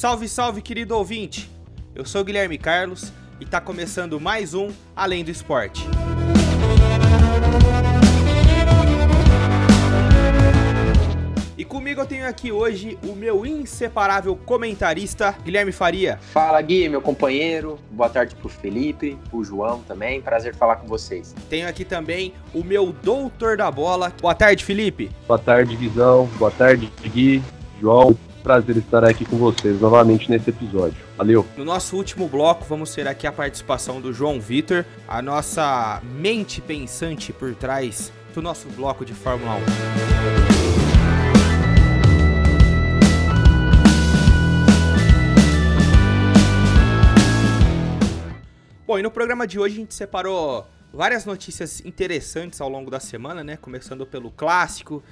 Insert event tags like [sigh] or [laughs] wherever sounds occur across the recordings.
Salve, salve, querido ouvinte! Eu sou Guilherme Carlos e está começando mais um Além do Esporte. E comigo eu tenho aqui hoje o meu inseparável comentarista, Guilherme Faria. Fala Gui, meu companheiro. Boa tarde pro Felipe, pro João também. Prazer falar com vocês. Tenho aqui também o meu doutor da bola. Boa tarde, Felipe. Boa tarde, Visão. Boa tarde, Gui, João. Prazer estar aqui com vocês novamente nesse episódio. Valeu! No nosso último bloco, vamos ter aqui a participação do João Vitor, a nossa mente pensante por trás do nosso bloco de Fórmula 1. Bom, e no programa de hoje a gente separou várias notícias interessantes ao longo da semana, né? Começando pelo clássico.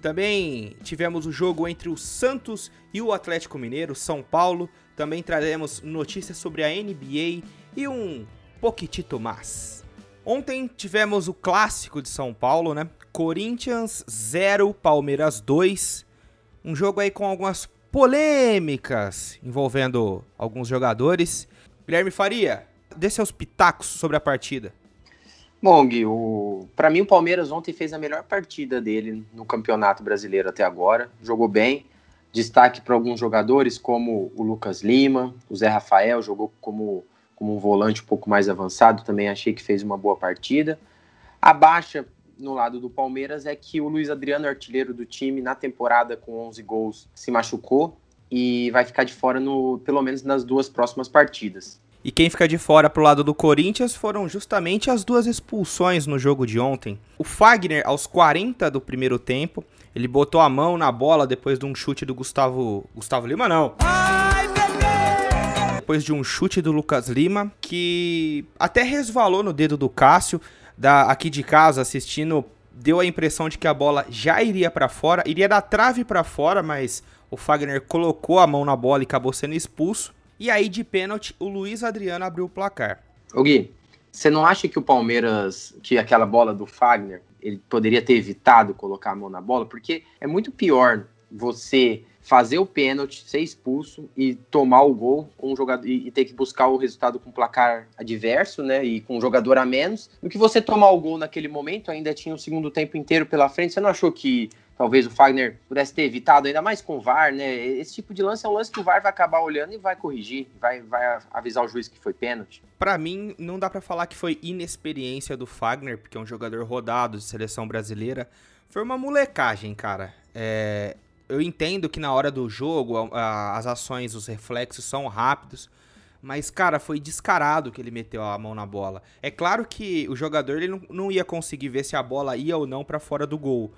Também tivemos o jogo entre o Santos e o Atlético Mineiro, São Paulo. Também traremos notícias sobre a NBA e um pouquitito mais. Ontem tivemos o clássico de São Paulo, né? Corinthians 0, Palmeiras 2. Um jogo aí com algumas polêmicas envolvendo alguns jogadores. Guilherme Faria, dê seus pitacos sobre a partida. Bom, Gui, o... para mim o Palmeiras ontem fez a melhor partida dele no Campeonato Brasileiro até agora. Jogou bem. Destaque para alguns jogadores como o Lucas Lima, o Zé Rafael jogou como, como um volante um pouco mais avançado, também achei que fez uma boa partida. A baixa no lado do Palmeiras é que o Luiz Adriano, artilheiro do time, na temporada com 11 gols, se machucou e vai ficar de fora no, pelo menos nas duas próximas partidas. E quem fica de fora pro lado do Corinthians foram justamente as duas expulsões no jogo de ontem. O Fagner, aos 40 do primeiro tempo, ele botou a mão na bola depois de um chute do Gustavo. Gustavo Lima, não. Ai, depois de um chute do Lucas Lima, que até resvalou no dedo do Cássio, da, aqui de casa, assistindo, deu a impressão de que a bola já iria para fora, iria da trave para fora, mas o Fagner colocou a mão na bola e acabou sendo expulso. E aí, de pênalti, o Luiz Adriano abriu o placar. Ô Gui, você não acha que o Palmeiras, que aquela bola do Fagner, ele poderia ter evitado colocar a mão na bola? Porque é muito pior você fazer o pênalti, ser expulso e tomar o gol com um jogador e, ter que buscar o resultado com placar adverso, né, e com um jogador a menos, do que você tomar o gol naquele momento, ainda tinha o segundo tempo inteiro pela frente. Você não achou que talvez o Fagner pudesse ter evitado, ainda mais com o VAR, né? Esse tipo de lance é um lance que o VAR vai acabar olhando e vai corrigir, vai, vai avisar o juiz que foi pênalti. Para mim, não dá para falar que foi inexperiência do Fagner, porque é um jogador rodado de seleção brasileira. Foi uma molecagem, cara. É, eu entendo que na hora do jogo a, as ações, os reflexos são rápidos, mas, cara, foi descarado que ele meteu a mão na bola. É claro que o jogador ele não, não ia conseguir ver se a bola ia ou não para fora do gol.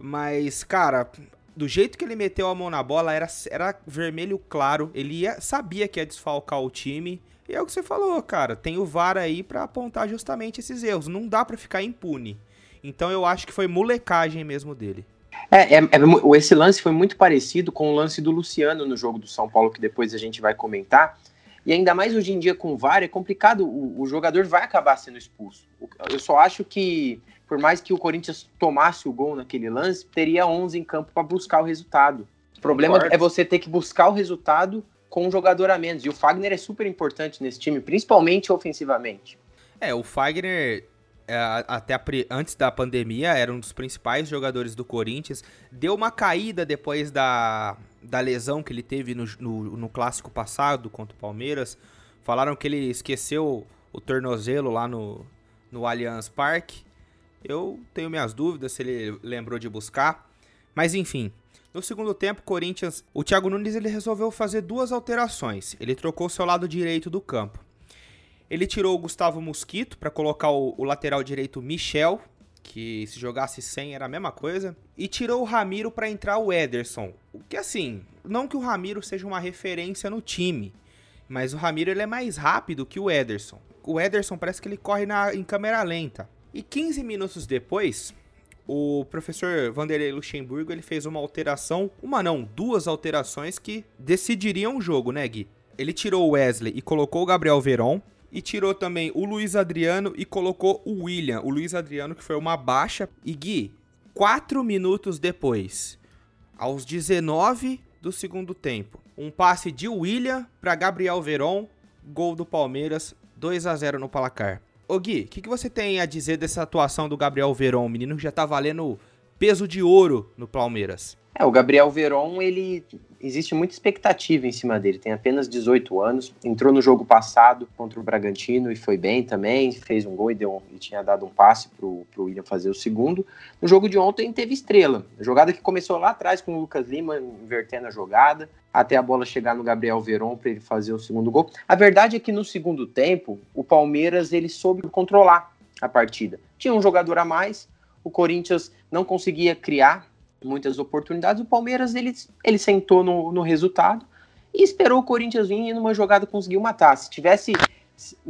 Mas, cara, do jeito que ele meteu a mão na bola, era, era vermelho claro. Ele ia, sabia que ia desfalcar o time. E é o que você falou, cara. Tem o VAR aí para apontar justamente esses erros. Não dá para ficar impune. Então eu acho que foi molecagem mesmo dele. É, é, é, esse lance foi muito parecido com o lance do Luciano no jogo do São Paulo, que depois a gente vai comentar. E ainda mais hoje em dia com o VAR, é complicado. O, o jogador vai acabar sendo expulso. Eu só acho que por mais que o Corinthians tomasse o gol naquele lance, teria 11 em campo para buscar o resultado. O problema Concordo. é você ter que buscar o resultado com um jogador a menos. E o Fagner é super importante nesse time, principalmente ofensivamente. É, o Fagner, é, até a, antes da pandemia, era um dos principais jogadores do Corinthians. Deu uma caída depois da, da lesão que ele teve no, no, no clássico passado contra o Palmeiras. Falaram que ele esqueceu o tornozelo lá no, no Allianz Parque. Eu tenho minhas dúvidas se ele lembrou de buscar. Mas enfim, no segundo tempo, Corinthians, o Thiago Nunes ele resolveu fazer duas alterações. Ele trocou seu lado direito do campo. Ele tirou o Gustavo Mosquito para colocar o, o, lateral direito Michel, que se jogasse sem era a mesma coisa, e tirou o Ramiro para entrar o Ederson. O que assim, não que o Ramiro seja uma referência no time, mas o Ramiro ele é mais rápido que o Ederson. O Ederson parece que ele corre na, em câmera lenta. E 15 minutos depois, o professor Vanderlei Luxemburgo ele fez uma alteração, uma não, duas alterações que decidiriam o jogo, né, Gui? Ele tirou o Wesley e colocou o Gabriel Veron, e tirou também o Luiz Adriano e colocou o William. O Luiz Adriano, que foi uma baixa. E Gui, quatro minutos depois, aos 19 do segundo tempo. Um passe de William para Gabriel Veron, gol do Palmeiras, 2 a 0 no placar. Ô Gui, o que, que você tem a dizer dessa atuação do Gabriel Veron, um menino que já tá valendo peso de ouro no Palmeiras? É, o Gabriel Veron, ele existe muita expectativa em cima dele. Tem apenas 18 anos, entrou no jogo passado contra o Bragantino e foi bem também, fez um gol e, deu, e tinha dado um passe pro, pro William fazer o segundo. No jogo de ontem teve estrela. Jogada que começou lá atrás com o Lucas Lima invertendo a jogada, até a bola chegar no Gabriel Veron para ele fazer o segundo gol. A verdade é que no segundo tempo, o Palmeiras ele soube controlar a partida. Tinha um jogador a mais, o Corinthians não conseguia criar muitas oportunidades. O Palmeiras ele, ele sentou no, no resultado e esperou o Corinthians vir e numa jogada conseguiu matar. Se tivesse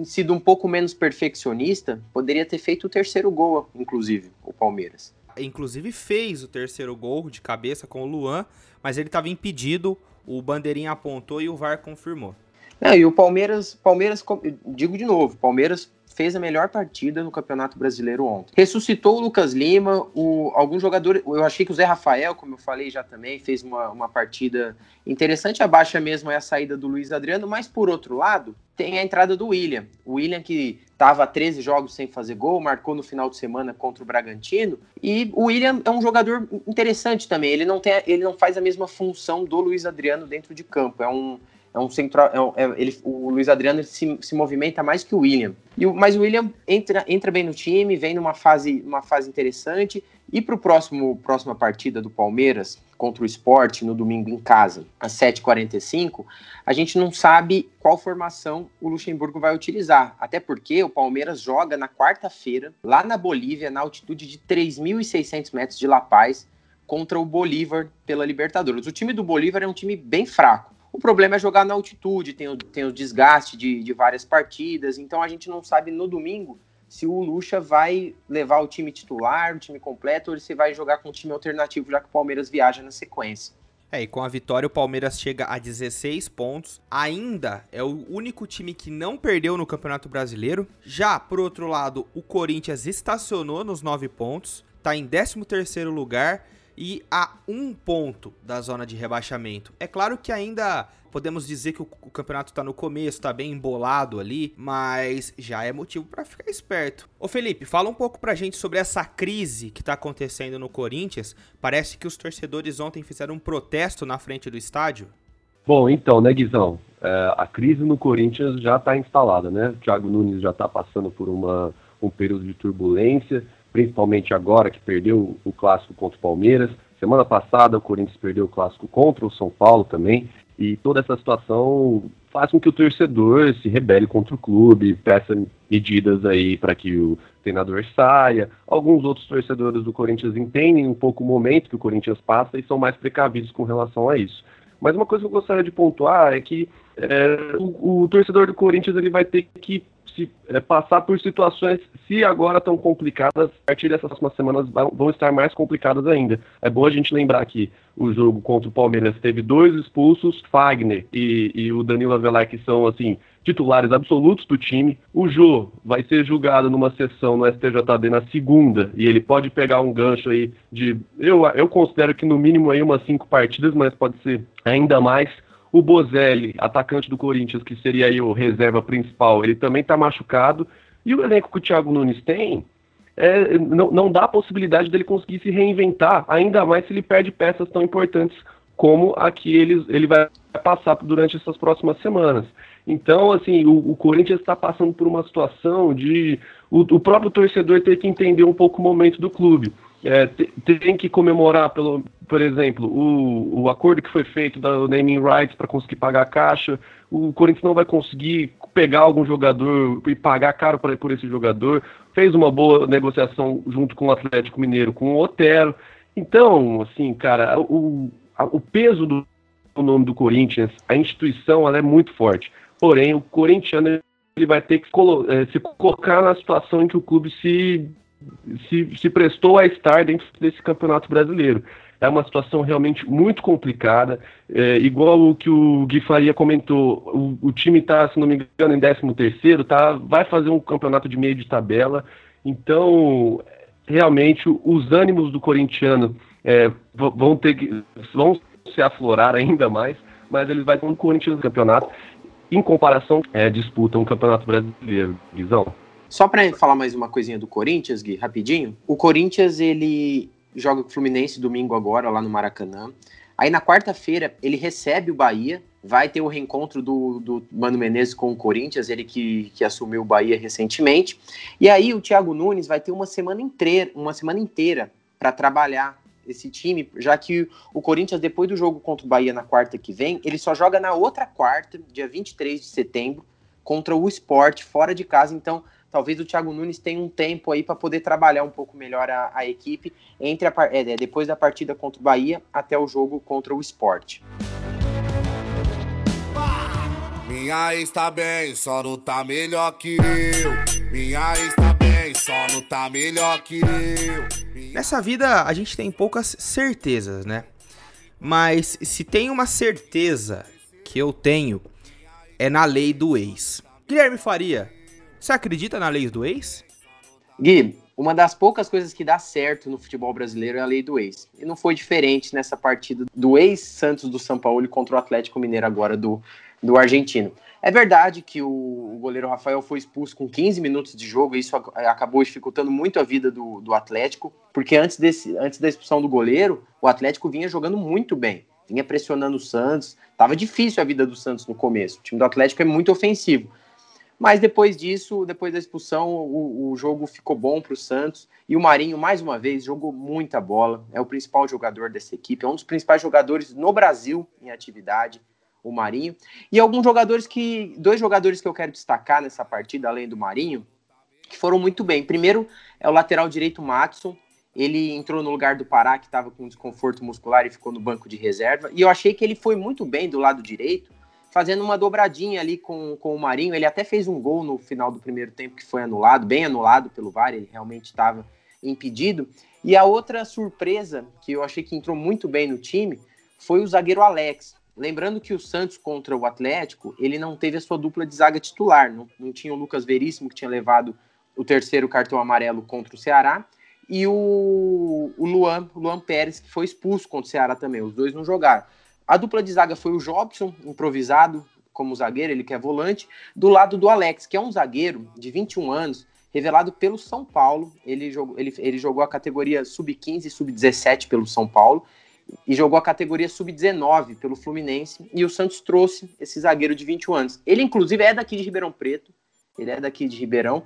sido um pouco menos perfeccionista, poderia ter feito o terceiro gol, inclusive, o Palmeiras. Inclusive fez o terceiro gol de cabeça com o Luan, mas ele estava impedido, o bandeirinha apontou e o VAR confirmou. Não, e o Palmeiras, Palmeiras, digo de novo, Palmeiras fez a melhor partida no Campeonato Brasileiro ontem. Ressuscitou o Lucas Lima, o, algum jogador. Eu achei que o Zé Rafael, como eu falei já também, fez uma, uma partida interessante. A baixa mesmo é a saída do Luiz Adriano, mas por outro lado, tem a entrada do William. O William que estava 13 jogos sem fazer gol, marcou no final de semana contra o Bragantino. E o William é um jogador interessante também. Ele não, tem, ele não faz a mesma função do Luiz Adriano dentro de campo. É um é um central. É um, é, ele, o Luiz Adriano se, se movimenta mais que o William. E o, mas o William entra, entra bem no time, vem numa fase, uma fase interessante. E para próximo próxima partida do Palmeiras contra o Sport no domingo em casa, às 7h45, a gente não sabe qual formação o Luxemburgo vai utilizar. Até porque o Palmeiras joga na quarta-feira, lá na Bolívia, na altitude de 3.600 metros de La Paz, contra o Bolívar pela Libertadores. O time do Bolívar é um time bem fraco. O problema é jogar na altitude, tem o, tem o desgaste de, de várias partidas, então a gente não sabe no domingo se o Lucha vai levar o time titular, o time completo, ou se vai jogar com um time alternativo, já que o Palmeiras viaja na sequência. É, e com a vitória o Palmeiras chega a 16 pontos. Ainda é o único time que não perdeu no Campeonato Brasileiro. Já, por outro lado, o Corinthians estacionou nos 9 pontos, tá em 13º lugar e a um ponto da zona de rebaixamento. É claro que ainda podemos dizer que o, o campeonato está no começo, está bem embolado ali, mas já é motivo para ficar esperto. Ô Felipe, fala um pouco pra gente sobre essa crise que está acontecendo no Corinthians. Parece que os torcedores ontem fizeram um protesto na frente do estádio. Bom, então, né, Guizão? É, a crise no Corinthians já está instalada, né? O Thiago Nunes já está passando por uma, um período de turbulência principalmente agora que perdeu o clássico contra o Palmeiras. Semana passada o Corinthians perdeu o clássico contra o São Paulo também. E toda essa situação faz com que o torcedor se rebele contra o clube, peça medidas aí para que o treinador saia. Alguns outros torcedores do Corinthians entendem um pouco o momento que o Corinthians passa e são mais precavidos com relação a isso. Mas uma coisa que eu gostaria de pontuar é que é, o, o, torcedor do Corinthians ele vai ter que se, é, passar por situações, se agora estão complicadas, a partir dessas próximas semanas vão, vão estar mais complicadas ainda. É bom a gente lembrar que o jogo contra o Palmeiras teve dois expulsos, Fagner e, e o Danilo Avelar, que são, assim, titulares absolutos do time. O Jô vai ser julgado numa sessão no STJD na segunda e ele pode pegar um gancho aí de. Eu, eu considero que no mínimo aí umas cinco partidas, mas pode ser ainda mais. O Bozelli, atacante do Corinthians, que seria aí o reserva principal, ele também está machucado. E o elenco que o Thiago Nunes tem, é, não, não dá a possibilidade dele conseguir se reinventar, ainda mais se ele perde peças tão importantes como a que ele, ele vai passar durante essas próximas semanas. Então, assim, o, o Corinthians está passando por uma situação de o, o, próprio torcedor ter que entender um pouco o momento do clube. É, tem que comemorar, pelo, por exemplo, o, o acordo que foi feito da naming rights para conseguir pagar a caixa. O Corinthians não vai conseguir pegar algum jogador e pagar caro pra, por esse jogador. Fez uma boa negociação junto com o Atlético Mineiro, com o Otero. Então, assim, cara, o, o peso do nome do Corinthians, a instituição, ela é muito forte. Porém, o corintiano ele vai ter que é, se colocar na situação em que o clube se, se, se prestou a estar dentro desse campeonato brasileiro é uma situação realmente muito complicada. É, igual o que o Gui Faria comentou, o, o time está, se não me engano, em 13 terceiro, tá, vai fazer um campeonato de meio de tabela. Então, realmente, os ânimos do corintiano é, vão ter vão se aflorar ainda mais, mas ele vai com o Corinthians no campeonato. Em comparação, é, disputa um campeonato brasileiro, Guizão. Só para falar mais uma coisinha do Corinthians, Gui, rapidinho. O Corinthians, ele joga com o Fluminense domingo agora, lá no Maracanã. Aí na quarta-feira ele recebe o Bahia, vai ter o reencontro do, do Mano Menezes com o Corinthians, ele que, que assumiu o Bahia recentemente. E aí o Thiago Nunes vai ter uma semana inteira, uma semana inteira para trabalhar esse time, já que o Corinthians, depois do jogo contra o Bahia na quarta que vem, ele só joga na outra quarta, dia 23 de setembro, contra o Sport, fora de casa. Então, talvez o Thiago Nunes tenha um tempo aí para poder trabalhar um pouco melhor a, a equipe entre a, é, é, depois da partida contra o Bahia até o jogo contra o Sport. Minha está bem, só não tá melhor que eu. Minha está bem, só não tá melhor que eu. Nessa vida a gente tem poucas certezas, né? Mas se tem uma certeza que eu tenho é na lei do ex. Guilherme Faria, você acredita na lei do ex? Gui, uma das poucas coisas que dá certo no futebol brasileiro é a lei do ex. E não foi diferente nessa partida do ex-Santos do São Paulo contra o Atlético Mineiro agora do, do argentino. É verdade que o, goleiro Rafael foi expulso com 15 minutos de jogo e isso acabou dificultando muito a vida do, do Atlético, porque antes, desse, antes da expulsão do goleiro, o Atlético vinha jogando muito bem, vinha pressionando o Santos, estava difícil a vida do Santos no começo. O time do Atlético é muito ofensivo. Mas depois disso, depois da expulsão, o, o jogo ficou bom para o Santos. E o Marinho, mais uma vez, jogou muita bola. É o principal jogador dessa equipe. É um dos principais jogadores no Brasil em atividade, o Marinho. E alguns jogadores que. Dois jogadores que eu quero destacar nessa partida, além do Marinho, que foram muito bem. Primeiro é o lateral direito Matson. Ele entrou no lugar do Pará, que estava com desconforto muscular e ficou no banco de reserva. E eu achei que ele foi muito bem do lado direito fazendo uma dobradinha ali com, com o Marinho. Ele até fez um gol no final do primeiro tempo que foi anulado, bem anulado pelo VAR, ele realmente estava impedido. E a outra surpresa, que eu achei que entrou muito bem no time, foi o zagueiro Alex. Lembrando que o Santos contra o Atlético, ele não teve a sua dupla de zaga titular, não, não tinha o Lucas Veríssimo, que tinha levado o terceiro cartão amarelo contra o Ceará, e o, o Luan, Luan Pérez, que foi expulso contra o Ceará também. Os dois não jogaram. A dupla de zaga foi o Jobson, improvisado como zagueiro, ele que é volante, do lado do Alex, que é um zagueiro de 21 anos, revelado pelo São Paulo. Ele jogou, ele, ele jogou a categoria sub-15 e sub-17 pelo São Paulo e jogou a categoria sub-19 pelo Fluminense. E o Santos trouxe esse zagueiro de 21 anos. Ele, inclusive, é daqui de Ribeirão Preto. Ele é daqui de Ribeirão.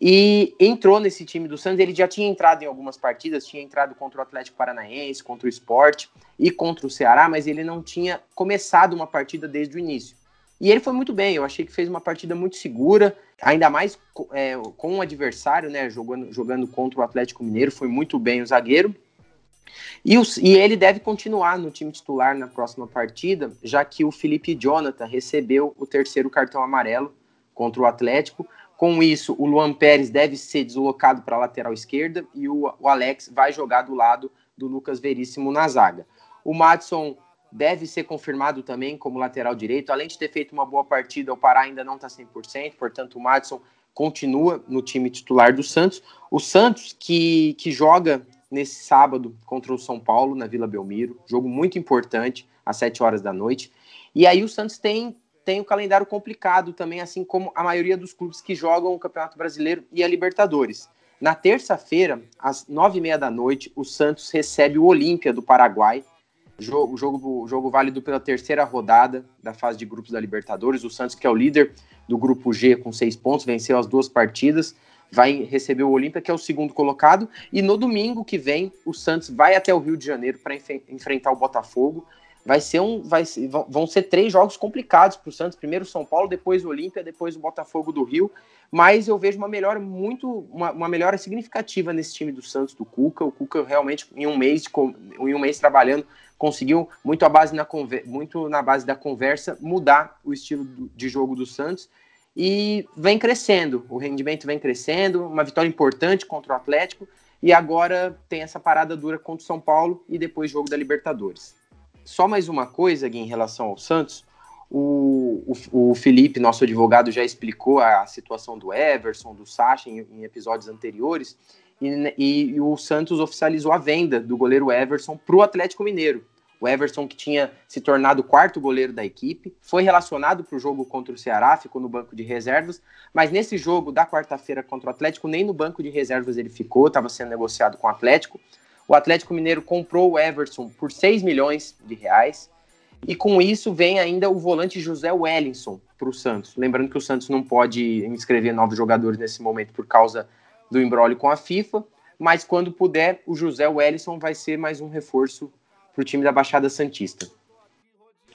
E entrou nesse time do Santos. Ele já tinha entrado em algumas partidas, tinha entrado contra o Atlético Paranaense, contra o Sport e contra o Ceará, mas ele não tinha começado uma partida desde o início. E ele foi muito bem, eu achei que fez uma partida muito segura, ainda mais é, com o um adversário, né? Jogando, jogando contra o Atlético Mineiro, foi muito bem o zagueiro. E, e, ele deve continuar no time titular na próxima partida, já que o Felipe Jonathan recebeu o terceiro cartão amarelo contra o Atlético. Com isso, o Luan Pérez deve ser deslocado para a lateral esquerda e o, o, Alex vai jogar do lado do Lucas Veríssimo na zaga. O Madison deve ser confirmado também como lateral direito. Além de ter feito uma boa partida, o Pará ainda não está 100%, portanto, o Madison continua no time titular do Santos. O Santos, que, que joga nesse sábado contra o São Paulo, na Vila Belmiro, jogo muito importante, às 7 horas da noite. E aí o Santos tem tem um calendário complicado também, assim como a maioria dos clubes que jogam o Campeonato Brasileiro e a Libertadores. Na terça-feira, às nove e meia da noite, o Santos recebe o Olímpia do Paraguai. O jogo, o jogo válido pela terceira rodada da fase de grupos da Libertadores. O Santos, que é o líder do grupo G com seis pontos, venceu as duas partidas, vai receber o Olímpia, que é o segundo colocado. E no domingo que vem, o Santos vai até o Rio de Janeiro para enfrentar o Botafogo vai ser um, vai vão ser três jogos complicados para o Santos. Primeiro o São Paulo, depois o Olímpia, depois o Botafogo do Rio. Mas eu vejo uma melhora muito, uma, uma, melhora significativa nesse time do Santos do Cuca. O Cuca realmente em um mês, em um mês trabalhando, conseguiu muito a base na muito na base da conversa mudar o estilo de jogo do Santos e vem crescendo. O rendimento vem crescendo, uma vitória importante contra o Atlético e agora tem essa parada dura contra o São Paulo e depois jogo da Libertadores. Só mais uma coisa aqui em relação ao Santos. O, o, o, Felipe, nosso advogado, já explicou a situação do Everson, do Sacha em, em episódios anteriores. E, e, e, o Santos oficializou a venda do goleiro Everson para o Atlético Mineiro. O Everson, que tinha se tornado o quarto goleiro da equipe, foi relacionado para o jogo contra o Ceará, ficou no banco de reservas, mas nesse jogo da quarta-feira contra o Atlético, nem no banco de reservas ele ficou, estava sendo negociado com o Atlético. O Atlético Mineiro comprou o Everson por 6 milhões de reais. E com isso vem ainda o volante José Wellington para o Santos. Lembrando que o Santos não pode inscrever novos jogadores nesse momento por causa do embrólio com a FIFA, mas quando puder, o José Wellington vai ser mais um reforço para o time da Baixada Santista.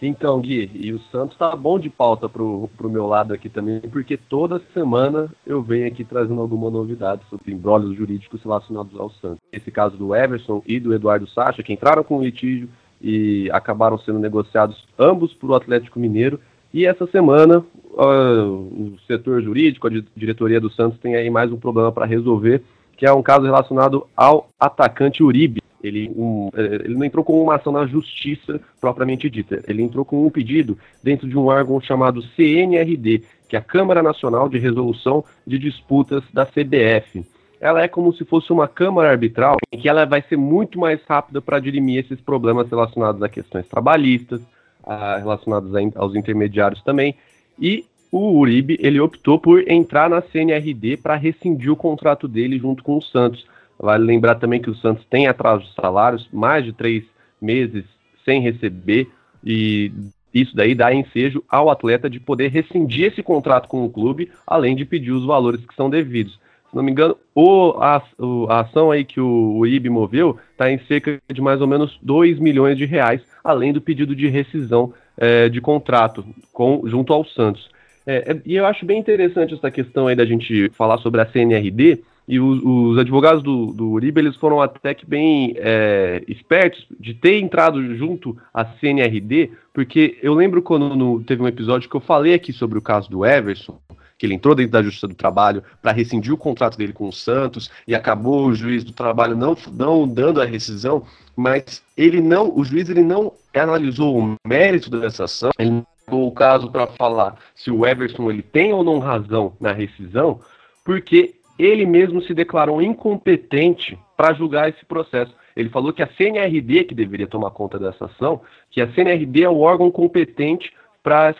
Então, Gui, e o Santos tá bom de pauta pro, pro meu lado aqui também, porque toda semana eu venho aqui trazendo alguma novidade sobre embrólios jurídicos relacionados ao Santos. Esse caso do Everson e do Eduardo Sacha, que entraram com litígio e acabaram sendo negociados ambos para o Atlético Mineiro. E essa semana, uh, o setor jurídico, a diretoria do Santos tem aí mais um problema para resolver, que é um caso relacionado ao atacante Uribe. Ele, um, eh, ele não entrou com uma ação na justiça propriamente dita, ele entrou com um pedido dentro de um órgão chamado CNRD, que é a Câmara Nacional de Resolução de Disputas da CBF. Ela é como se fosse uma câmara arbitral, em que ela vai ser muito mais rápida para dirimir esses problemas relacionados a questões trabalhistas, a, relacionados a, aos intermediários também. E o Uribe ele optou por entrar na CNRD para rescindir o contrato dele junto com o Santos. Vale lembrar também que o Santos tem atraso de salários, mais de três meses sem receber, e isso daí dá ensejo ao atleta de poder rescindir esse contrato com o clube, além de pedir os valores que são devidos. Se não me engano, o, a, a ação aí que o, o IB moveu está em cerca de mais ou menos 2 milhões de reais, além do pedido de rescisão é, de contrato com, junto ao Santos. É, é, e eu acho bem interessante essa questão aí da gente falar sobre a CNRD, e os, os advogados do, do Uribe, eles foram até que bem é, espertos de ter entrado junto à CNRD, porque eu lembro quando no, teve um episódio que eu falei aqui sobre o caso do Everson, que ele entrou dentro da Justiça do Trabalho para rescindir o contrato dele com o Santos e acabou o juiz do trabalho não, não dando a rescisão, mas ele não, o juiz ele não analisou o mérito dessa ação, ele não o caso para falar se o Everson ele tem ou não razão na rescisão, porque ele mesmo se declarou incompetente para julgar esse processo. Ele falou que a CNRD que deveria tomar conta dessa ação, que a CNRD é o órgão competente para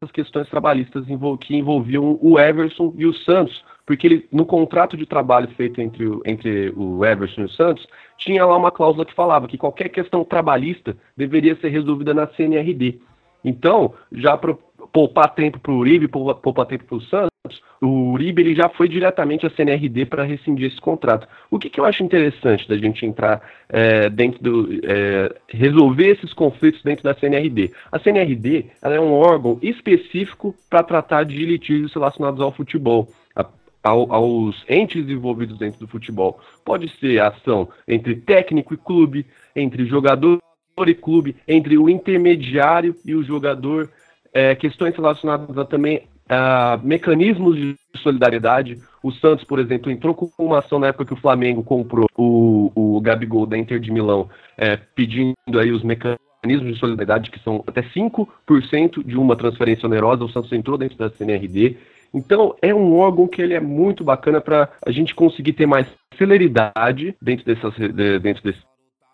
essas questões trabalhistas que envolviam o Everson e o Santos, porque ele, no contrato de trabalho feito entre, entre o Everson e o Santos, tinha lá uma cláusula que falava que qualquer questão trabalhista deveria ser resolvida na CNRD. Então, já para poupar tempo para o Uribe, poupar tempo para o Santos, o Uribe ele já foi diretamente à CNRD para rescindir esse contrato. O que, que, eu acho interessante da gente entrar é, dentro do. É, resolver esses conflitos dentro da CNRD? A CNRD é um órgão específico para tratar de litígios relacionados ao futebol. aos entes envolvidos dentro do futebol. Pode ser ação entre técnico e clube, entre jogador e clube, entre o intermediário e o jogador, é, questões relacionadas a, também a mecanismos de solidariedade. O Santos, por exemplo, entrou com uma ação na época que o Flamengo comprou o, o Gabigol da Inter de Milão, é, pedindo aí os mecanismos de solidariedade, que são até 5% de uma transferência onerosa. O Santos entrou dentro da CNRD. Então, é um órgão que ele é muito bacana para a gente conseguir ter mais celeridade dentro, dessas, dentro desses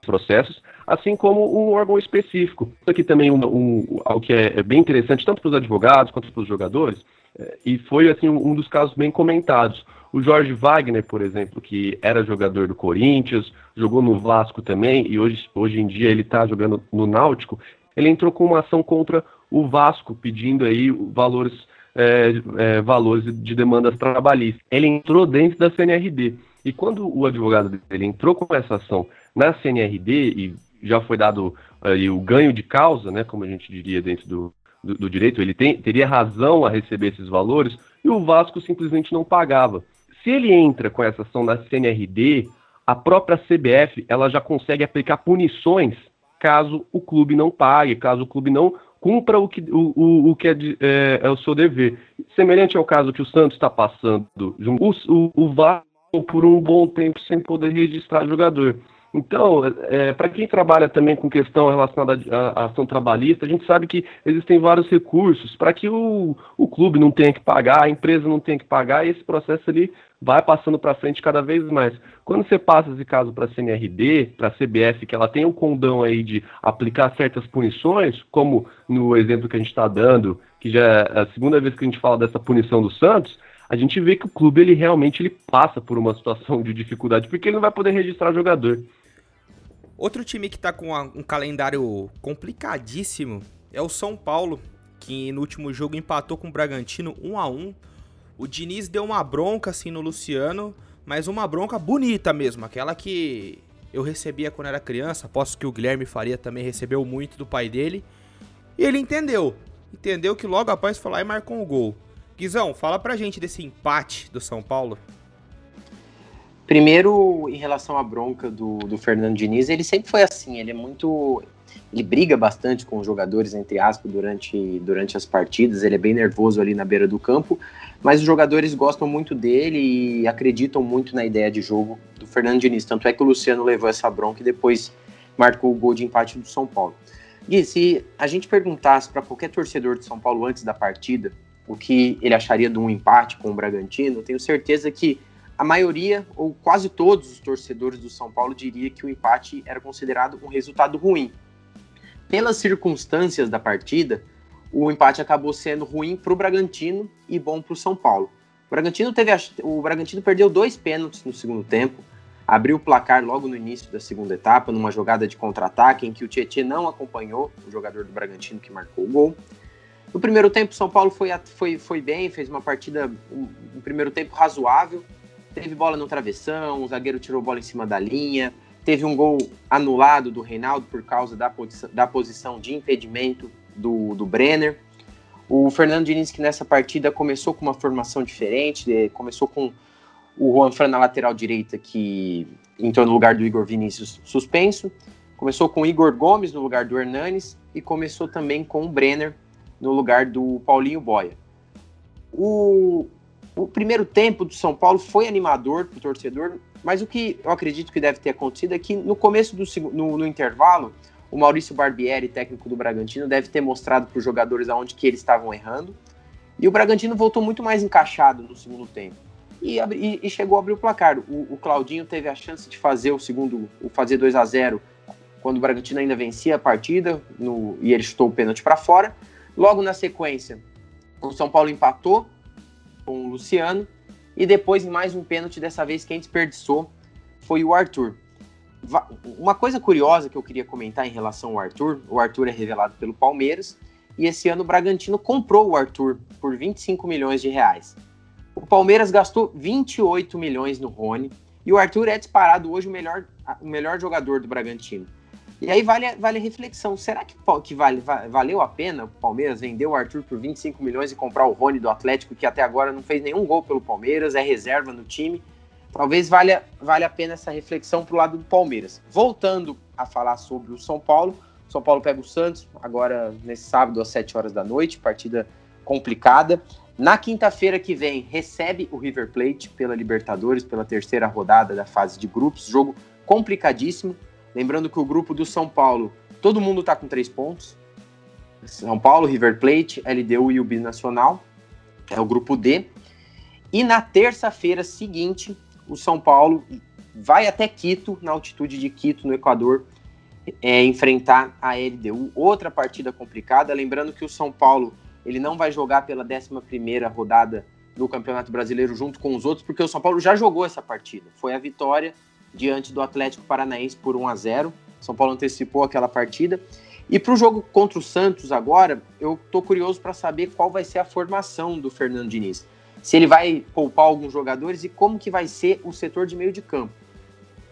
processos, assim como um órgão específico. Isso aqui também um, um, algo que é, é bem interessante, tanto para os advogados quanto para os jogadores, é, e foi assim um, um dos casos bem comentados. O Jorge Wagner, por exemplo, que era jogador do Corinthians, jogou no Vasco também, e hoje, hoje em dia ele está jogando no Náutico, ele entrou com uma ação contra o Vasco, pedindo aí valores, é, é, valores de demandas trabalhistas. Ele entrou dentro da CNRD. E quando o advogado dele entrou com essa ação na CNRD e já foi dado aí, o ganho de causa, né, como a gente diria dentro do, do, do direito, ele tem, teria razão a receber esses valores e o Vasco simplesmente não pagava. Se ele entra com essa ação na CNRD, a própria CBF ela já consegue aplicar punições caso o clube não pague, caso o clube não cumpra o que, o, o, o que é, é, é, o seu dever. Semelhante ao caso que o Santos está passando, o, o, o Vasco por um bom tempo sem poder registrar jogador. Então, é, para quem trabalha também com questão relacionada à, ação trabalhista, a gente sabe que existem vários recursos para que o, o clube não tenha que pagar, a empresa não tenha que pagar, e esse processo ali vai passando para frente cada vez mais. Quando você passa esse caso para a CNRD, para a CBF, que ela tem o condão aí de aplicar certas punições, como no exemplo que a gente está dando, que já é a segunda vez que a gente fala dessa punição do Santos, a gente vê que o clube ele realmente ele passa por uma situação de dificuldade, porque ele não vai poder registrar jogador. Outro time que está com um calendário complicadíssimo é o São Paulo, que no último jogo empatou com o Bragantino 1 a 1 o Diniz deu uma bronca assim no Luciano, mas uma bronca bonita mesmo, aquela que eu recebia quando era criança, aposto que o Guilherme Faria também recebeu muito do pai dele. E ele entendeu. Entendeu que logo após foi lá e marcou um gol. Guizão, fala pra gente desse empate do São Paulo. Primeiro, em relação à bronca do, do Fernando Diniz, ele sempre foi assim, ele é muito ele briga bastante com os jogadores, entre aspas, durante, durante as partidas. Ele é bem nervoso ali na beira do campo, mas os jogadores gostam muito dele e acreditam muito na ideia de jogo do Fernando Diniz. Tanto é que o Luciano levou essa bronca e depois marcou o gol de empate do São Paulo. Gui, se a gente perguntasse para qualquer torcedor de São Paulo antes da partida o que ele acharia de um empate com o Bragantino, tenho certeza que a maioria, ou quase todos os torcedores do São Paulo, diria que o empate era considerado um resultado ruim pelas circunstâncias da partida, o empate acabou sendo ruim para o Bragantino e bom para o São Paulo. O Bragantino, teve a, o Bragantino perdeu dois pênaltis no segundo tempo, abriu o placar logo no início da segunda etapa, numa jogada de contra-ataque em que o Tietchan não acompanhou o jogador do Bragantino que marcou o gol. No primeiro tempo, o São Paulo foi, foi, foi bem, fez uma partida, um, um primeiro tempo razoável, teve bola no travessão, o zagueiro tirou bola em cima da linha, Teve um gol anulado do Reinaldo por causa da, posição, da posição de impedimento do, do Brenner. O Fernando Diniz, que nessa partida começou com uma formação diferente, começou com o Juan Fran na lateral direita, que entrou no lugar do Igor Vinícius suspenso. Começou com o Igor Gomes no lugar do Hernanes e começou também com o Brenner no lugar do Paulinho Boia. O, o primeiro tempo do São Paulo foi animador para o torcedor, mas o que eu acredito que deve ter acontecido é que no começo do no, no intervalo, o Maurício Barbieri, técnico do Bragantino, deve ter mostrado para os jogadores aonde que eles estavam errando. E o Bragantino voltou muito mais encaixado no segundo tempo. E, e, e chegou a abrir o placar. O, o, Claudinho teve a chance de fazer o segundo, o fazer 2 a 0 quando o Bragantino ainda vencia a partida no, e ele chutou o pênalti para fora. Logo na sequência, o São Paulo empatou com o Luciano e depois, em mais um pênalti, dessa vez quem desperdiçou foi o Arthur. Uma coisa curiosa que eu queria comentar em relação ao Arthur: o Arthur é revelado pelo Palmeiras e esse ano o Bragantino comprou o Arthur por 25 milhões de reais. O Palmeiras gastou 28 milhões no Rony e o Arthur é disparado hoje o melhor, o melhor jogador do Bragantino. E aí vale, vale a reflexão: será que, que vale, valeu a pena o Palmeiras vender o Arthur por 25 milhões e comprar o Rony do Atlético, que até agora não fez nenhum gol pelo Palmeiras, é reserva no time? Talvez valha, valha a pena essa reflexão para o lado do Palmeiras. Voltando a falar sobre o São Paulo, São Paulo pega o Santos agora nesse sábado às 7 horas da noite, partida complicada. Na quinta-feira que vem, recebe o River Plate pela Libertadores, pela terceira rodada da fase de grupos. Jogo complicadíssimo. Lembrando que o grupo do São Paulo, todo mundo está com três pontos. São Paulo, River Plate, LDU e o Binacional. É o grupo D. E na terça-feira seguinte, o São Paulo vai até Quito, na altitude de Quito, no Equador, é, enfrentar a LDU. Outra partida complicada. Lembrando que o São Paulo ele não vai jogar pela 11 rodada do Campeonato Brasileiro junto com os outros, porque o São Paulo já jogou essa partida. Foi a vitória diante do Atlético Paranaense por 1 a 0. São Paulo antecipou aquela partida. E para o jogo contra o Santos agora, eu tô curioso para saber qual vai ser a formação do Fernando Diniz. Se ele vai poupar alguns jogadores e como que vai ser o setor de meio de campo.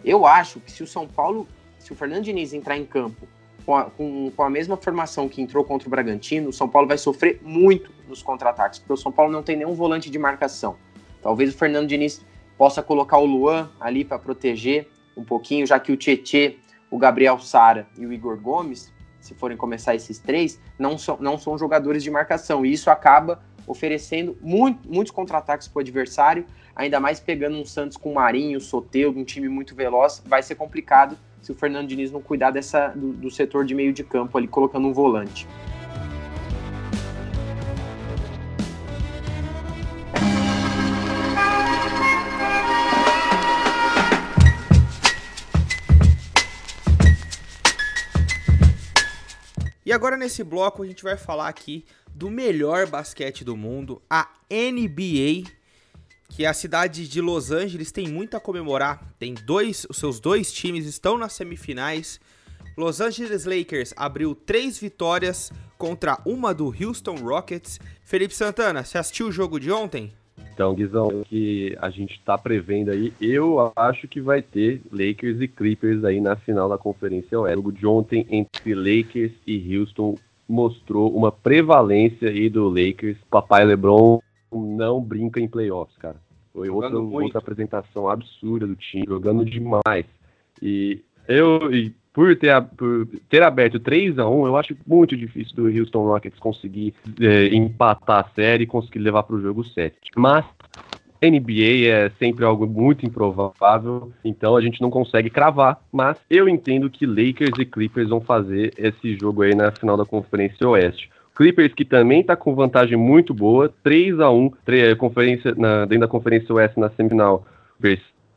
Eu acho que se o São Paulo, se o Fernando Diniz entrar em campo com a, com, com a mesma formação que entrou contra o Bragantino, o São Paulo vai sofrer muito nos contra-ataques, porque o São Paulo não tem nenhum volante de marcação. Talvez o Fernando Diniz possa colocar o Luan ali para proteger um pouquinho, já que o Tietê, o Gabriel Sara e o Igor Gomes, se forem começar esses três, não são, não são jogadores de marcação. E isso acaba oferecendo muito, muitos contra-ataques para o adversário, ainda mais pegando um Santos com Marinho, Soteudo, um time muito veloz, vai ser complicado se o Fernando Diniz não cuidar dessa, do, do setor de meio de campo ali, colocando um volante. Agora nesse bloco a gente vai falar aqui do melhor basquete do mundo, a NBA, que a cidade de Los Angeles tem muito a comemorar. Tem dois, os seus dois times estão nas semifinais. Los Angeles Lakers abriu três vitórias contra uma do Houston Rockets. Felipe Santana, você assistiu o jogo de ontem? Então, Guizão, o que a gente está prevendo aí, eu acho que vai ter Lakers e Clippers aí na final da Conferência Oeste. O jogo de ontem entre Lakers e Houston mostrou uma prevalência aí do Lakers. Papai LeBron não brinca em playoffs, cara. Foi outra, outra apresentação absurda do time, jogando demais. E eu, e por ter, por ter aberto 3 a 1 eu acho muito difícil do Houston Rockets conseguir é, empatar a série e conseguir levar para o jogo 7. Mas NBA é sempre algo muito improvável, então a gente não consegue cravar, mas eu entendo que Lakers e Clippers vão fazer esse jogo aí na final da Conferência Oeste. Clippers que também está com vantagem muito boa, 3 a 1 3, conferência, na, dentro da Conferência Oeste na semifinal.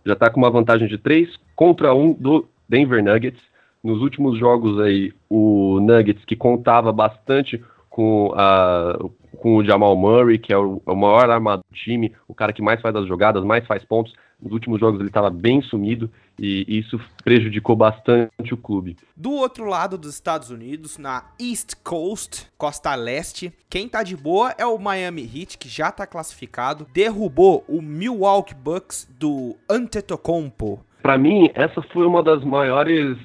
Já está com uma vantagem de 3 contra 1 do Denver Nuggets nos últimos jogos aí, o Nuggets, que contava bastante com, a, com o Jamal Murray, que é o, o maior armador do time, o cara que mais faz as jogadas, mais faz pontos. Nos últimos jogos ele estava bem sumido e isso prejudicou bastante o clube. Do outro lado dos Estados Unidos, na East Coast, costa leste, quem tá de boa é o Miami Heat, que já tá classificado, derrubou o Milwaukee Bucks do Antetokounmpo para mim, essa foi uma das maiores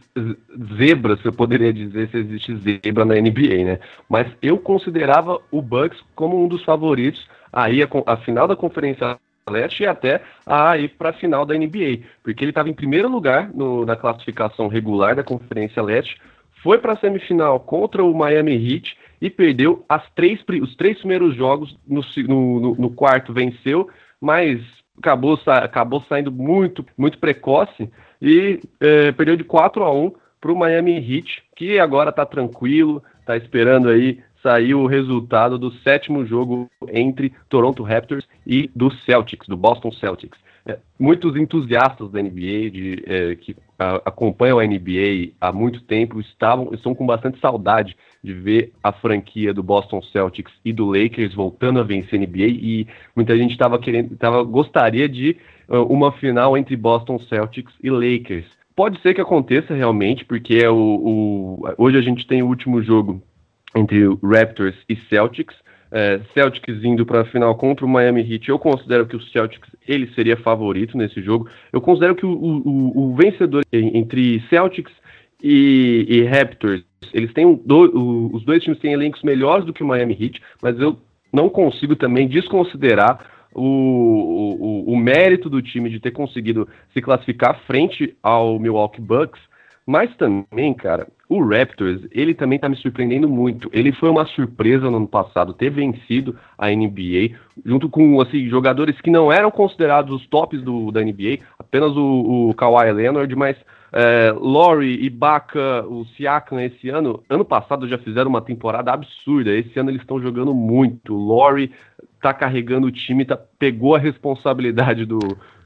zebras, se eu poderia dizer, se existe zebra na NBA, né? Mas eu considerava o Bucks como um dos favoritos aí a, a final da Conferência Leste e até a ir para a final da NBA, porque ele estava em primeiro lugar no, na classificação regular da Conferência Leste, foi para a semifinal contra o Miami Heat e perdeu as três, os três primeiros jogos, no, no, no quarto venceu, mas acabou, acabou saindo muito, muito precoce e é, perdeu de 4 a 1 para o Miami Heat, que agora está tranquilo, está esperando aí sair o resultado do sétimo jogo entre Toronto Raptors e do Celtics, do Boston Celtics. É, muitos entusiastas da NBA, de, é, que acompanham a NBA há muito tempo, estavam, estão com bastante saudade de ver a franquia do Boston Celtics e do Lakers voltando a vencer a NBA e muita gente estava querendo, tava, gostaria de uh, uma final entre Boston Celtics e Lakers. Pode ser que aconteça realmente, porque é o, o hoje a gente tem o último jogo entre Raptors e Celtics. É, Celtics indo para a final contra o Miami Heat, eu considero que o Celtics ele seria favorito nesse jogo. Eu considero que o, o, o vencedor entre Celtics e, e Raptors, eles têm um, do, os dois times têm elencos melhores do que o Miami Heat, mas eu não consigo também desconsiderar o, o, o, mérito do time de ter conseguido se classificar frente ao Milwaukee Bucks, mas também, cara, o Raptors, ele também tá me surpreendendo muito. Ele foi uma surpresa no ano passado ter vencido a NBA, junto com assim, jogadores que não eram considerados os tops do, da NBA, apenas o, o Kawhi Leonard, mas é, Laurie, Ibaka, o Siakam esse ano, ano passado já fizeram uma temporada absurda. Esse ano eles estão jogando muito. Laurie tá carregando o time, tá, pegou a responsabilidade do,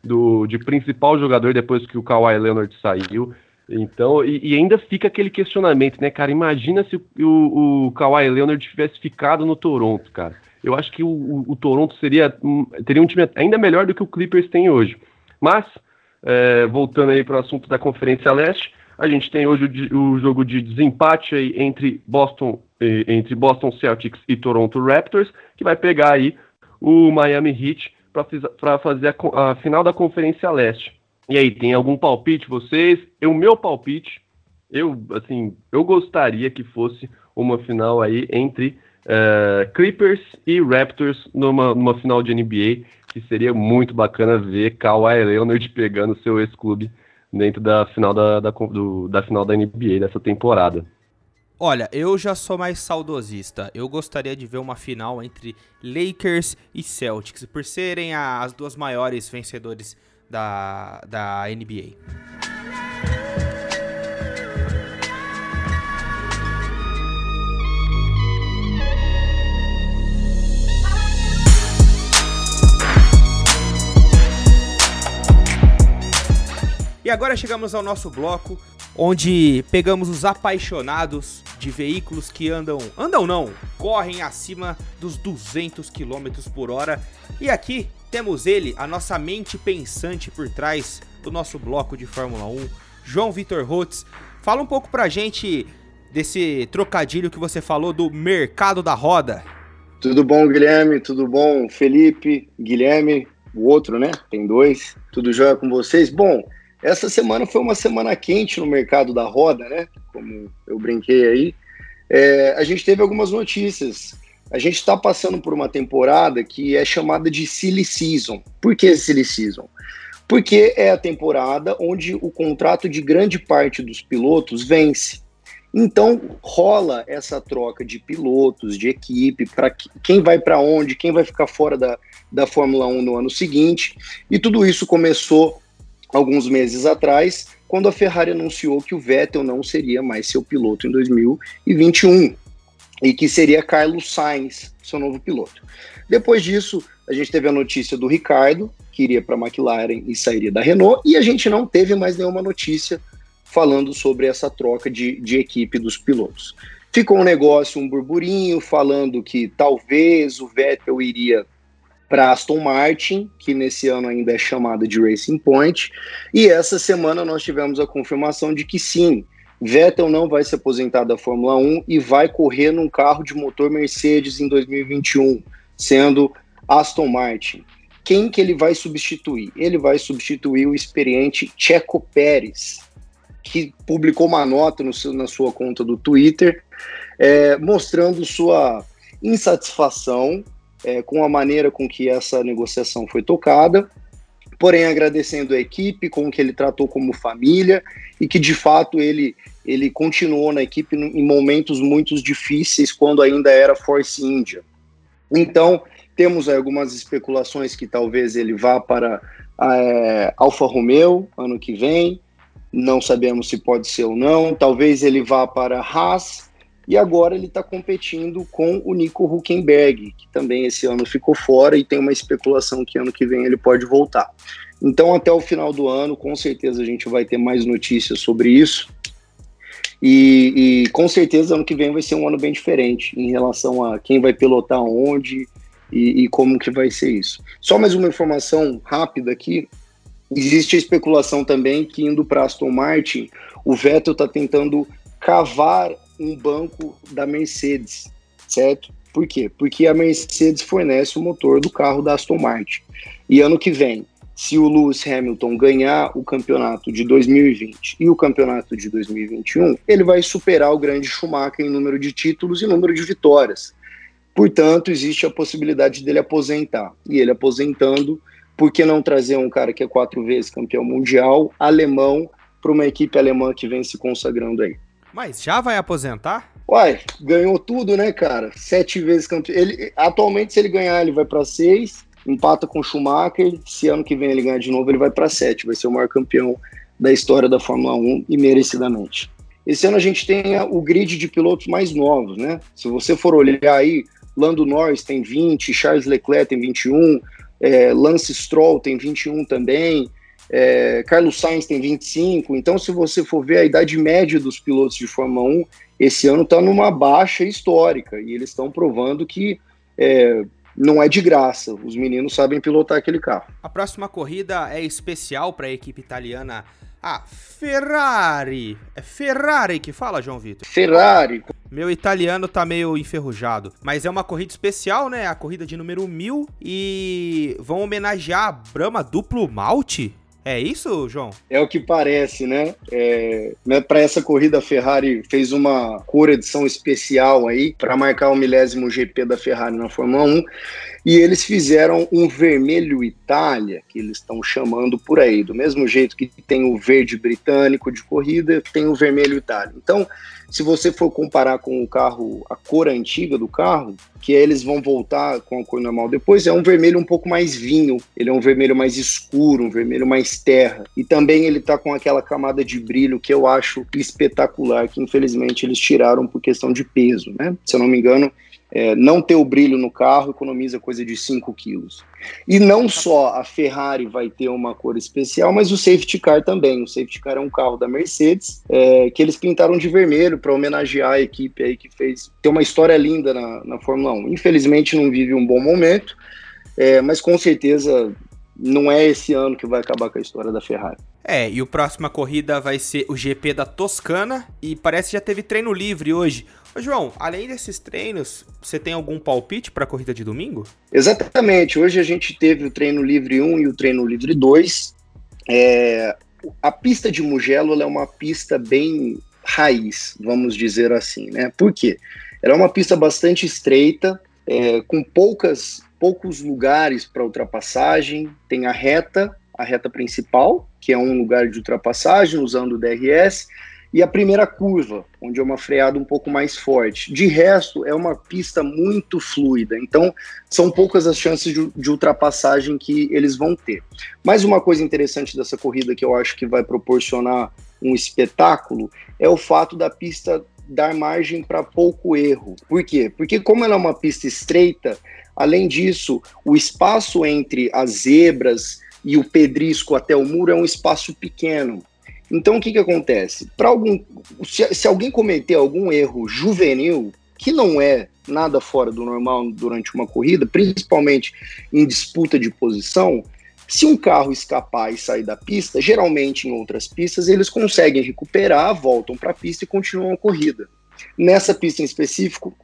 do de principal jogador depois que o Kawhi Leonard saiu. Então, e, e, ainda fica aquele questionamento, né, cara? Imagina se o, o, Kawhi Leonard tivesse ficado no Toronto, cara. Eu acho que o, o, o Toronto seria teria um time ainda melhor do que o Clippers tem hoje. Mas, é, voltando aí para o assunto da Conferência Leste, a gente tem hoje o, o jogo de desempate aí entre Boston, entre Boston Celtics e Toronto Raptors, que vai pegar aí o Miami Heat para fazer a, a final da Conferência Leste. E aí, tem algum palpite vocês? O meu palpite, eu assim, eu gostaria que fosse uma final aí entre uh, Clippers e Raptors numa, numa final de NBA, que seria muito bacana ver Kawhi Leonard [laughs] pegando seu ex-clube dentro da final da, da, do, da final da NBA dessa temporada. Olha, eu já sou mais saudosista. Eu gostaria de ver uma final entre Lakers e Celtics, por serem as duas maiores vencedores da, da NBA. E agora chegamos ao nosso bloco onde pegamos os apaixonados de veículos que andam, andam não, correm acima dos 200 km por hora. E aqui temos ele, a nossa mente pensante por trás do nosso bloco de Fórmula 1, João Vitor Rotz. Fala um pouco pra gente desse trocadilho que você falou do mercado da roda. Tudo bom, Guilherme? Tudo bom, Felipe? Guilherme, o outro, né? Tem dois. Tudo jóia com vocês? Bom, essa semana foi uma semana quente no mercado da roda, né? Como eu brinquei aí. É, a gente teve algumas notícias. A gente está passando por uma temporada que é chamada de Silly Season. Por que Silly Season? Porque é a temporada onde o contrato de grande parte dos pilotos vence. Então rola essa troca de pilotos, de equipe, para quem vai para onde, quem vai ficar fora da, da Fórmula 1 no ano seguinte. E tudo isso começou alguns meses atrás, quando a Ferrari anunciou que o Vettel não seria mais seu piloto em 2021 e que seria Carlos Sainz, seu novo piloto. Depois disso, a gente teve a notícia do Ricardo, que iria para a McLaren e sairia da Renault, e a gente não teve mais nenhuma notícia falando sobre essa troca de, de equipe dos pilotos. Ficou um negócio, um burburinho, falando que talvez o Vettel iria para Aston Martin, que nesse ano ainda é chamada de Racing Point, e essa semana nós tivemos a confirmação de que sim, Vettel não vai se aposentar da Fórmula 1 e vai correr num carro de motor Mercedes em 2021, sendo Aston Martin. Quem que ele vai substituir? Ele vai substituir o experiente Checo Pérez, que publicou uma nota no seu, na sua conta do Twitter, é, mostrando sua insatisfação é, com a maneira com que essa negociação foi tocada, porém agradecendo a equipe com que ele tratou como família e que de fato ele ele continuou na equipe em momentos muito difíceis quando ainda era Force India. Então temos algumas especulações que talvez ele vá para é, Alfa Romeo ano que vem, não sabemos se pode ser ou não. Talvez ele vá para Haas e agora ele está competindo com o Nico Huckenberg, que também esse ano ficou fora e tem uma especulação que ano que vem ele pode voltar. Então, até o final do ano, com certeza a gente vai ter mais notícias sobre isso. E, e, com certeza ano que vem vai ser um ano bem diferente em relação a quem vai pilotar onde e, e como que vai ser isso. Só mais uma informação rápida aqui. Existe a especulação também que indo para Aston Martin, o Vettel está tentando cavar um banco da Mercedes, certo? Por quê? Porque a Mercedes fornece o motor do carro da Aston Martin. E ano que vem, se o Lewis Hamilton ganhar o campeonato de 2020 e o campeonato de 2021, ele vai superar o grande Schumacher em número de títulos e número de vitórias. Portanto, existe a possibilidade dele aposentar. E ele aposentando, por que não trazer um cara que é quatro vezes campeão mundial, alemão, para uma equipe alemã que vem se consagrando aí? Mas já vai aposentar? Uai, ganhou tudo, né, cara? Sete vezes campeão. Ele, atualmente, se ele ganhar, ele vai para seis, empata com o Schumacher. Se ano que vem ele ganhar de novo, ele vai para sete. Vai ser o maior campeão da história da Fórmula 1 e merecidamente. Esse ano a gente tem o grid de pilotos mais novos, né? Se você for olhar aí, Lando Norris tem 20, Charles Leclerc tem 21, é, Lance Stroll tem 21 também, é, Carlos Sainz tem 25. Então, se você for ver a idade média dos pilotos de Fórmula 1, esse ano está numa baixa histórica e eles estão provando que é, não é de graça. Os meninos sabem pilotar aquele carro. A próxima corrida é especial para a equipe italiana. A Ferrari. É Ferrari que fala, João Vitor? Ferrari. Meu italiano tá meio enferrujado. Mas é uma corrida especial, né? A corrida de número 1000. E vão homenagear a Brahma Duplo Malte? É isso, João? É o que parece, né? É, né, para essa corrida, a Ferrari fez uma cor edição especial aí para marcar o milésimo GP da Ferrari na Fórmula 1 e eles fizeram um vermelho Itália, que eles estão chamando por aí, do mesmo jeito que tem o verde britânico de corrida, tem o vermelho Itália. Então, se você for comparar com o carro, a cor antiga do carro, que eles vão voltar com a cor normal depois, é um vermelho um pouco mais vinho, ele é um vermelho mais escuro, um vermelho mais terra. E também ele tá com aquela camada de brilho que eu acho espetacular, que infelizmente eles tiraram por questão de peso, né? Se eu não me engano, é, não ter o brilho no carro economiza coisa de 5 quilos. E não só a Ferrari vai ter uma cor especial, mas o safety car também. O safety car é um carro da Mercedes é, que eles pintaram de vermelho para homenagear a equipe aí que fez ter uma história linda na, na Fórmula 1. Infelizmente não vive um bom momento, é, mas com certeza não é esse ano que vai acabar com a história da Ferrari. É, e o próxima corrida vai ser o GP da Toscana e parece que já teve treino livre hoje. João, além desses treinos, você tem algum palpite para a corrida de domingo? Exatamente. Hoje a gente teve o treino livre 1 e o treino livre 2. É, a pista de Mugello é uma pista bem raiz, vamos dizer assim, né? Por quê? Ela é uma pista bastante estreita, é, com poucas poucos lugares para ultrapassagem. Tem a reta, a reta principal, que é um lugar de ultrapassagem usando o DRS, e a primeira curva, onde é uma freada um pouco mais forte. De resto, é uma pista muito fluida, então são poucas as chances de, de, ultrapassagem que eles vão ter. Mais uma coisa interessante dessa corrida que eu acho que vai proporcionar um espetáculo é o fato da pista dar margem para pouco erro. Por quê? Porque como ela é uma pista estreita, Além disso, o espaço entre as zebras e o pedrisco até o muro é um espaço pequeno. Então, o que, que acontece? Para algum, se, se alguém cometer algum erro juvenil, que não é nada fora do normal durante uma corrida, principalmente em disputa de posição, se um carro escapar e sair da pista, geralmente em outras pistas eles conseguem recuperar, voltam para a pista e continuam a corrida. Nessa pista em específico,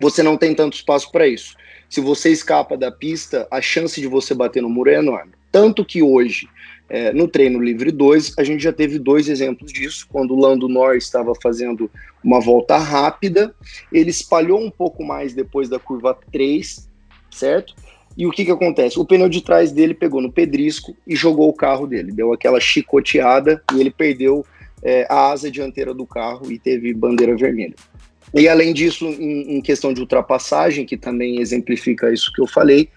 você não tem tanto espaço para isso se você escapa da pista, a chance de você bater no muro é enorme. Tanto que hoje, é, no treino livre 2, a gente já teve dois exemplos disso. Quando o Lando Norris estava fazendo uma volta rápida, ele espalhou um pouco mais depois da curva 3, certo? E o que, que acontece? O pneu de trás dele pegou no pedrisco e jogou o carro dele. Deu aquela chicoteada e ele perdeu é, a asa dianteira do carro e teve bandeira vermelha. E além disso, em, em, questão de ultrapassagem, que também exemplifica isso que eu falei,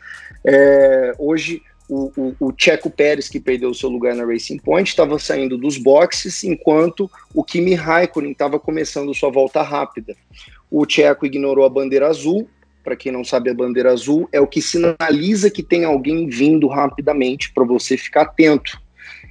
é, hoje o, o, o, Checo Pérez, que perdeu o seu lugar na Racing Point, estava saindo dos boxes, enquanto o Kimi Raikkonen estava começando sua volta rápida. O Checo ignorou a bandeira azul. Para quem não sabe, a bandeira azul é o que sinaliza que tem alguém vindo rapidamente para você ficar atento.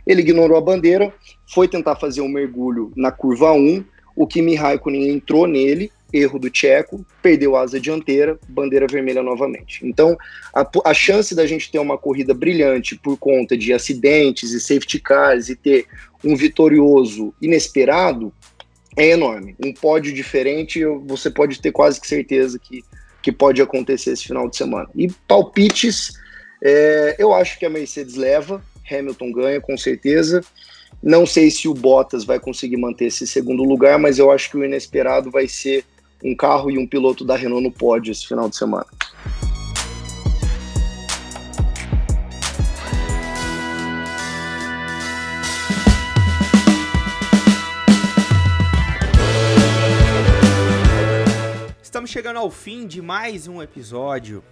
Ele ignorou a bandeira, foi tentar fazer um mergulho na curva 1. O Kimi Raikkonen entrou nele, erro do Tcheco, perdeu a asa dianteira, bandeira vermelha novamente. Então, a, a, chance da gente ter uma corrida brilhante por conta de acidentes e safety cars e ter um vitorioso inesperado é enorme. Um pódio diferente, você pode ter quase que certeza que, que pode acontecer esse final de semana. E palpites, é, eu acho que a Mercedes leva, Hamilton ganha com certeza. Não sei se o Bottas vai conseguir manter esse segundo lugar, mas eu acho que o inesperado vai ser um carro e um piloto da Renault no pódio esse final de semana. Estamos chegando ao fim de mais um episódio.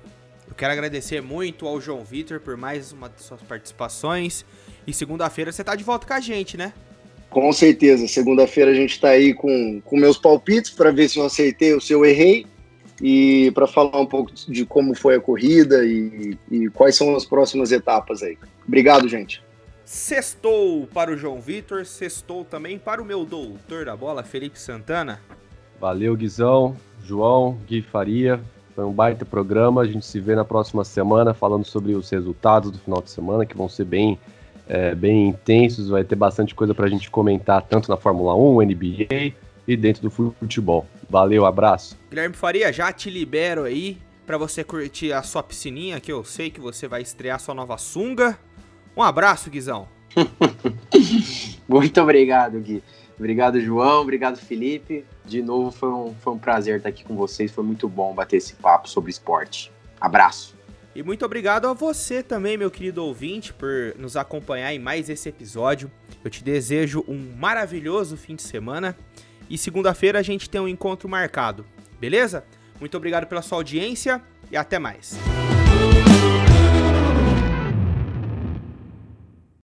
Eu quero agradecer muito ao João Vitor por mais uma de suas participações. E segunda-feira você está de volta com a gente, né? Com certeza. Segunda-feira a gente está aí com, com meus palpites para ver se eu acertei ou se eu errei e para falar um pouco de como foi a corrida e, e, quais são as próximas etapas aí. Obrigado, gente. Sextou para o João Vitor, sextou também para o meu doutor da bola, Felipe Santana. Valeu, Guizão, João, Gui Faria. Foi um baita programa. A gente se vê na próxima semana falando sobre os resultados do final de semana, que vão ser bem é, bem intensos, vai ter bastante coisa para a gente comentar, tanto na Fórmula 1, NBA e dentro do futebol. Valeu, abraço. Guilherme Faria, já te libero aí para você curtir a sua piscininha, que eu sei que você vai estrear sua nova sunga. Um abraço, Guizão. [laughs] Muito obrigado, Gui. Obrigado, João. Obrigado, Felipe. De novo, foi um, foi um prazer estar aqui com vocês. Foi muito bom bater esse papo sobre esporte. Abraço. E muito obrigado a você também, meu querido ouvinte, por nos acompanhar em mais esse episódio. Eu te desejo um maravilhoso fim de semana e segunda-feira a gente tem um encontro marcado, beleza? Muito obrigado pela sua audiência e até mais.